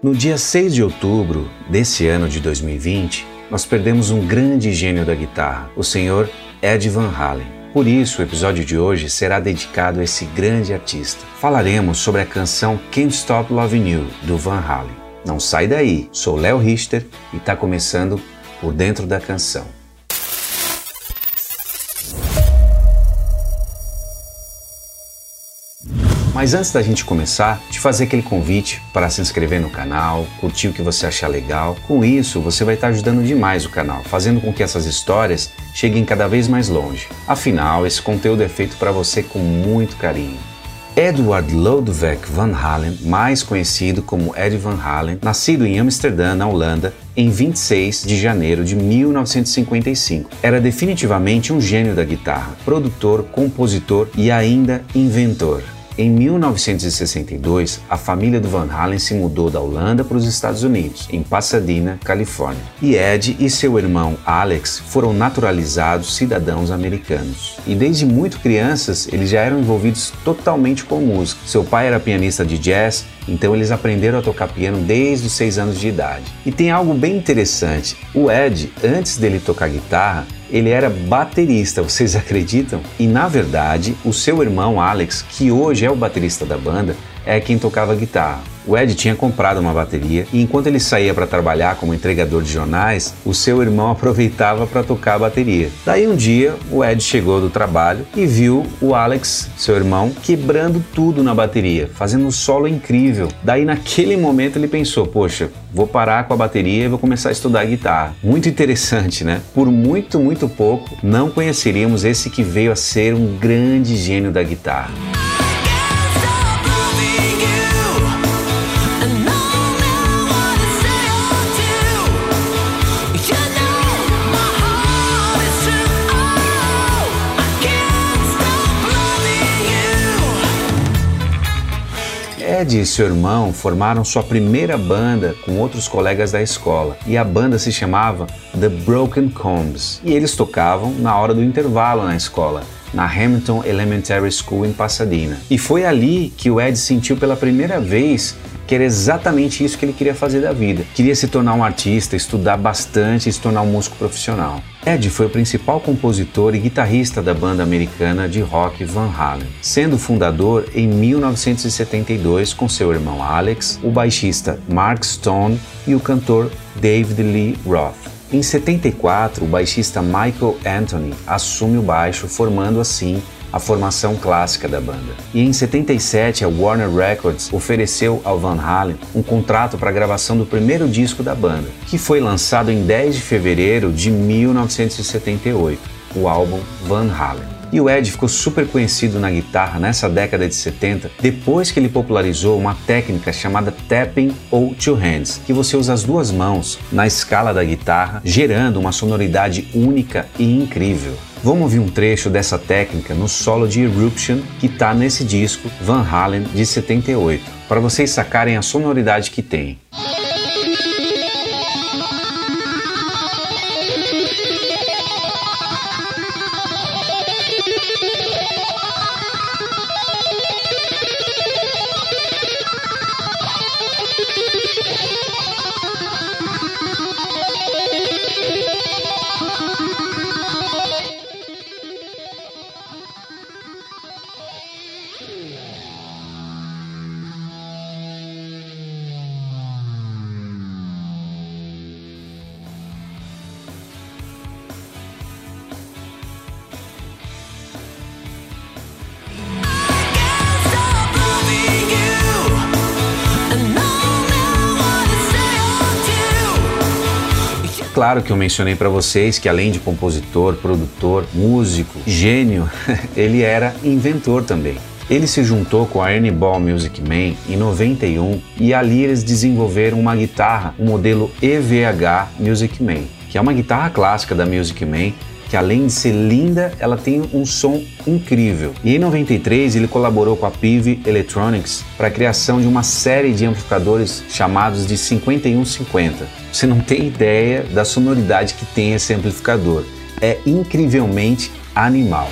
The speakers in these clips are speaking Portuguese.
No dia 6 de outubro desse ano de 2020, nós perdemos um grande gênio da guitarra, o senhor Ed Van Halen. Por isso, o episódio de hoje será dedicado a esse grande artista. Falaremos sobre a canção Can't Stop Loving You, do Van Halen. Não sai daí, sou Léo Richter e está começando por dentro da canção. Mas antes da gente começar, te fazer aquele convite para se inscrever no canal, curtir o que você achar legal. Com isso, você vai estar ajudando demais o canal, fazendo com que essas histórias cheguem cada vez mais longe. Afinal, esse conteúdo é feito para você com muito carinho. Edward Lodewijk Van Halen, mais conhecido como Ed Van Halen, nascido em Amsterdã, na Holanda, em 26 de janeiro de 1955. Era definitivamente um gênio da guitarra, produtor, compositor e ainda inventor. Em 1962, a família do Van Halen se mudou da Holanda para os Estados Unidos, em Pasadena, Califórnia. E Ed e seu irmão Alex foram naturalizados cidadãos americanos. E desde muito crianças, eles já eram envolvidos totalmente com música. Seu pai era pianista de jazz, então eles aprenderam a tocar piano desde os 6 anos de idade. E tem algo bem interessante: o Ed, antes dele tocar guitarra, ele era baterista, vocês acreditam? E na verdade, o seu irmão Alex, que hoje é o baterista da banda, é quem tocava guitarra. O Ed tinha comprado uma bateria e enquanto ele saía para trabalhar como entregador de jornais, o seu irmão aproveitava para tocar a bateria. Daí um dia, o Ed chegou do trabalho e viu o Alex, seu irmão, quebrando tudo na bateria, fazendo um solo incrível. Daí naquele momento ele pensou: "Poxa, vou parar com a bateria e vou começar a estudar guitarra". Muito interessante, né? Por muito, muito pouco, não conheceríamos esse que veio a ser um grande gênio da guitarra. Ed e seu irmão formaram sua primeira banda com outros colegas da escola e a banda se chamava The Broken Combs e eles tocavam na hora do intervalo na escola na Hamilton Elementary School em Pasadena. E foi ali que o Ed sentiu pela primeira vez que era exatamente isso que ele queria fazer da vida. Queria se tornar um artista, estudar bastante e se tornar um músico profissional. Ed foi o principal compositor e guitarrista da banda americana de rock Van Halen, sendo fundador em 1972 com seu irmão Alex, o baixista Mark Stone e o cantor David Lee Roth. Em 74, o baixista Michael Anthony assume o baixo, formando assim a formação clássica da banda. E em 77, a Warner Records ofereceu ao Van Halen um contrato para a gravação do primeiro disco da banda, que foi lançado em 10 de fevereiro de 1978, o álbum Van Halen. E o Ed ficou super conhecido na guitarra nessa década de 70 depois que ele popularizou uma técnica chamada tapping ou two hands, que você usa as duas mãos na escala da guitarra, gerando uma sonoridade única e incrível. Vamos ouvir um trecho dessa técnica no solo de Eruption que está nesse disco Van Halen de 78, para vocês sacarem a sonoridade que tem. Claro que eu mencionei para vocês que além de compositor, produtor, músico, gênio, ele era inventor também. Ele se juntou com a Ernie Ball Music Man em 91 e ali eles desenvolveram uma guitarra, um modelo EVH Music Man, que é uma guitarra clássica da Music Man que além de ser linda, ela tem um som incrível. E em 93 ele colaborou com a PIV Electronics para a criação de uma série de amplificadores chamados de 5150. Você não tem ideia da sonoridade que tem esse amplificador. É incrivelmente animal.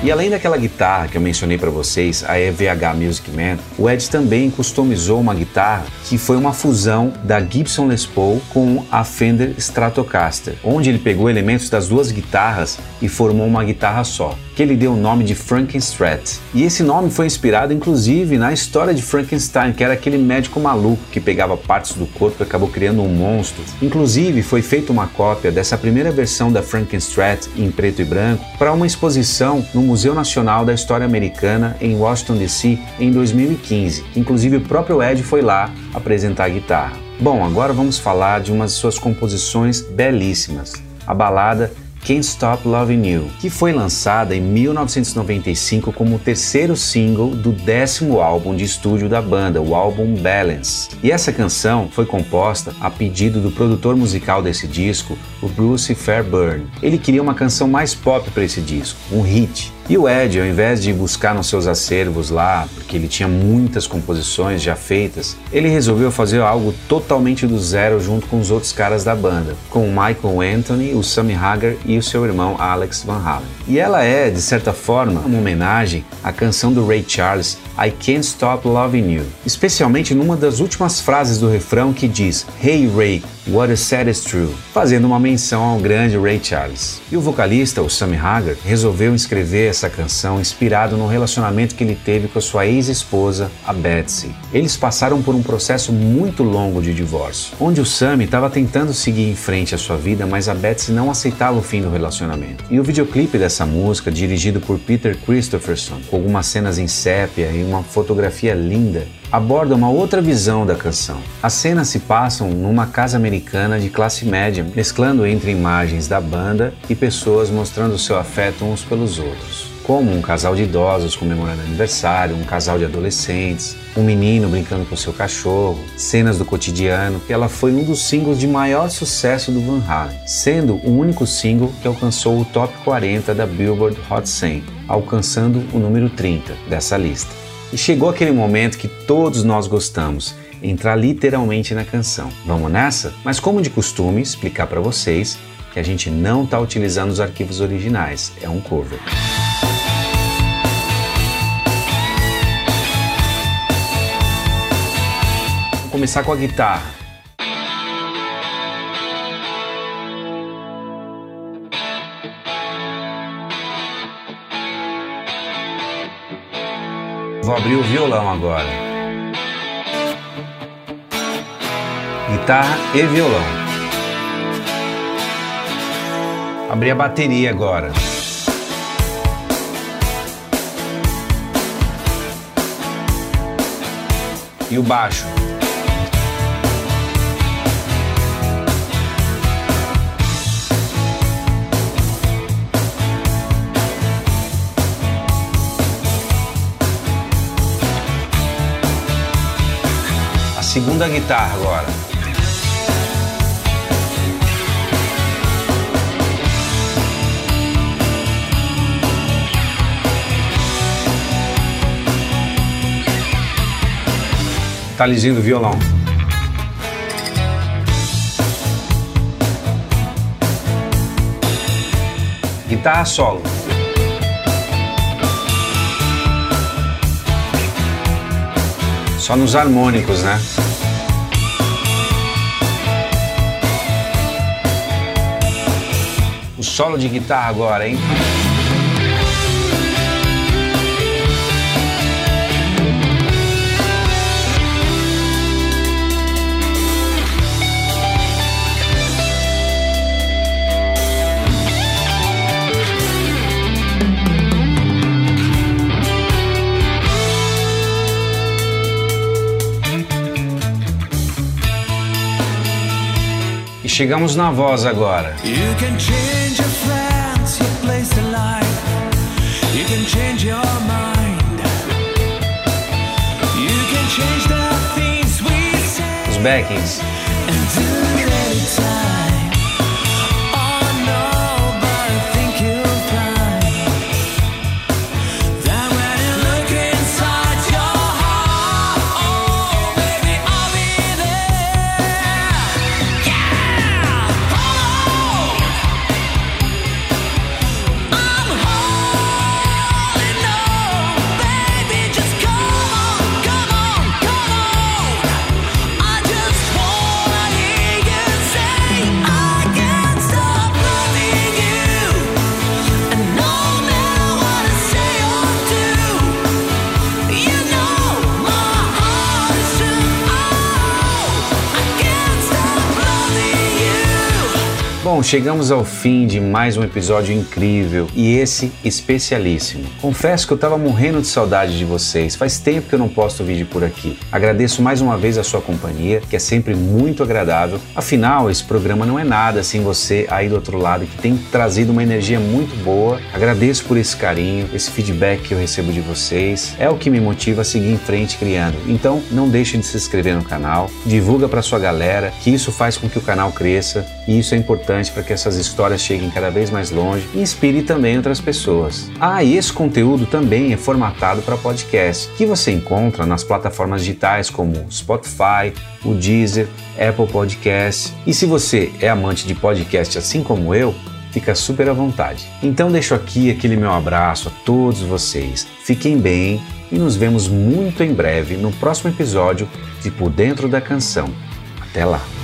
E além daquela guitarra que eu mencionei para vocês, a EVH Music Man, o Ed também customizou uma guitarra que foi uma fusão da Gibson Les Paul com a Fender Stratocaster, onde ele pegou elementos das duas guitarras e formou uma guitarra só, que ele deu o nome de Frankenstrat. E esse nome foi inspirado inclusive na história de Frankenstein, que era aquele médico maluco que pegava partes do corpo e acabou criando um monstro. Inclusive foi feita uma cópia dessa primeira versão da Frankenstrat em preto e branco para uma exposição no Museu Nacional da História Americana em Washington DC em 2015. Inclusive o próprio Ed foi lá apresentar a guitarra. Bom, agora vamos falar de uma de suas composições belíssimas, a balada Can't Stop Loving You, que foi lançada em 1995 como o terceiro single do décimo álbum de estúdio da banda, o álbum Balance. E essa canção foi composta a pedido do produtor musical desse disco, o Bruce Fairburn. Ele queria uma canção mais pop para esse disco, um hit. E o Ed, ao invés de buscar nos seus acervos lá, porque ele tinha muitas composições já feitas, ele resolveu fazer algo totalmente do zero junto com os outros caras da banda, com o Michael Anthony, o Sammy Hagar e o seu irmão Alex Van Halen. E ela é, de certa forma, uma homenagem à canção do Ray Charles, I Can't Stop Loving You, especialmente numa das últimas frases do refrão que diz Hey Ray, what is said is true, fazendo uma menção ao grande Ray Charles. E o vocalista, o Sammy Hagar, resolveu escrever essa canção inspirado no relacionamento que ele teve com a sua ex-esposa, a Betsy. Eles passaram por um processo muito longo de divórcio, onde o Sammy estava tentando seguir em frente a sua vida, mas a Betsy não aceitava o fim do relacionamento. E o videoclipe dessa música, dirigido por Peter Christopherson, com algumas cenas em sépia e uma fotografia linda, aborda uma outra visão da canção. As cenas se passam numa casa americana de classe média, mesclando entre imagens da banda e pessoas mostrando seu afeto uns pelos outros. Como um casal de idosos comemorando aniversário, um casal de adolescentes, um menino brincando com seu cachorro, cenas do cotidiano. Ela foi um dos singles de maior sucesso do Van Halen, sendo o único single que alcançou o top 40 da Billboard Hot 100, alcançando o número 30 dessa lista. E chegou aquele momento que todos nós gostamos, entrar literalmente na canção. Vamos nessa? Mas como de costume, explicar para vocês que a gente não está utilizando os arquivos originais, é um cover. Vamos começar com a guitarra. Vou abrir o violão agora. Guitarra e violão. Abrir a bateria agora. E o baixo. Segunda guitarra agora. Talizinho do violão. Guitarra solo. Só nos harmônicos, né? Solo de guitarra agora, hein? E chegamos na voz agora. You can change your friends, your place in life. You can change your mind. You can change the things we say. Os backings. And do Bom, chegamos ao fim de mais um episódio incrível e esse especialíssimo. Confesso que eu estava morrendo de saudade de vocês, faz tempo que eu não posto vídeo por aqui. Agradeço mais uma vez a sua companhia, que é sempre muito agradável. Afinal, esse programa não é nada sem você aí do outro lado que tem trazido uma energia muito boa. Agradeço por esse carinho, esse feedback que eu recebo de vocês. É o que me motiva a seguir em frente criando. Então, não deixe de se inscrever no canal, divulga para sua galera, que isso faz com que o canal cresça e isso é importante para que essas histórias cheguem cada vez mais longe e inspire também outras pessoas. Ah, e esse conteúdo também é formatado para podcast, que você encontra nas plataformas digitais como Spotify, o Deezer, Apple Podcast. E se você é amante de podcast assim como eu, fica super à vontade. Então deixo aqui aquele meu abraço a todos vocês. Fiquem bem e nos vemos muito em breve no próximo episódio de Por Dentro da Canção. Até lá!